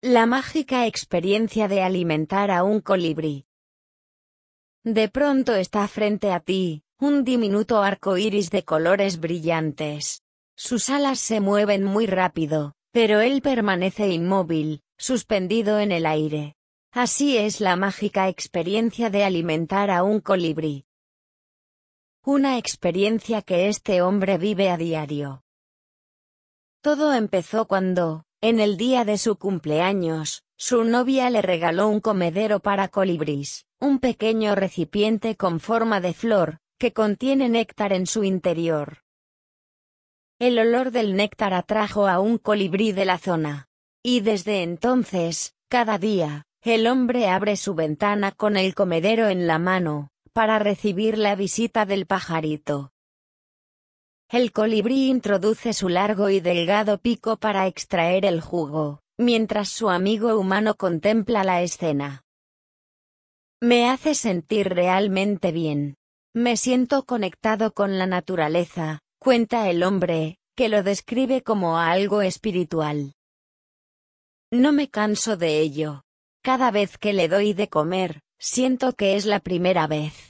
La mágica experiencia de alimentar a un colibrí. De pronto está frente a ti, un diminuto arco iris de colores brillantes. Sus alas se mueven muy rápido, pero él permanece inmóvil, suspendido en el aire. Así es la mágica experiencia de alimentar a un colibrí. Una experiencia que este hombre vive a diario. Todo empezó cuando, en el día de su cumpleaños, su novia le regaló un comedero para colibrís, un pequeño recipiente con forma de flor, que contiene néctar en su interior. El olor del néctar atrajo a un colibrí de la zona. Y desde entonces, cada día, el hombre abre su ventana con el comedero en la mano, para recibir la visita del pajarito. El colibrí introduce su largo y delgado pico para extraer el jugo, mientras su amigo humano contempla la escena. Me hace sentir realmente bien. Me siento conectado con la naturaleza, cuenta el hombre, que lo describe como algo espiritual. No me canso de ello. Cada vez que le doy de comer, siento que es la primera vez.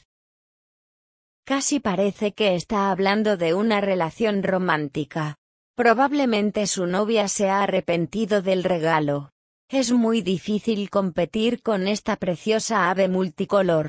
Casi parece que está hablando de una relación romántica. Probablemente su novia se ha arrepentido del regalo. Es muy difícil competir con esta preciosa ave multicolor.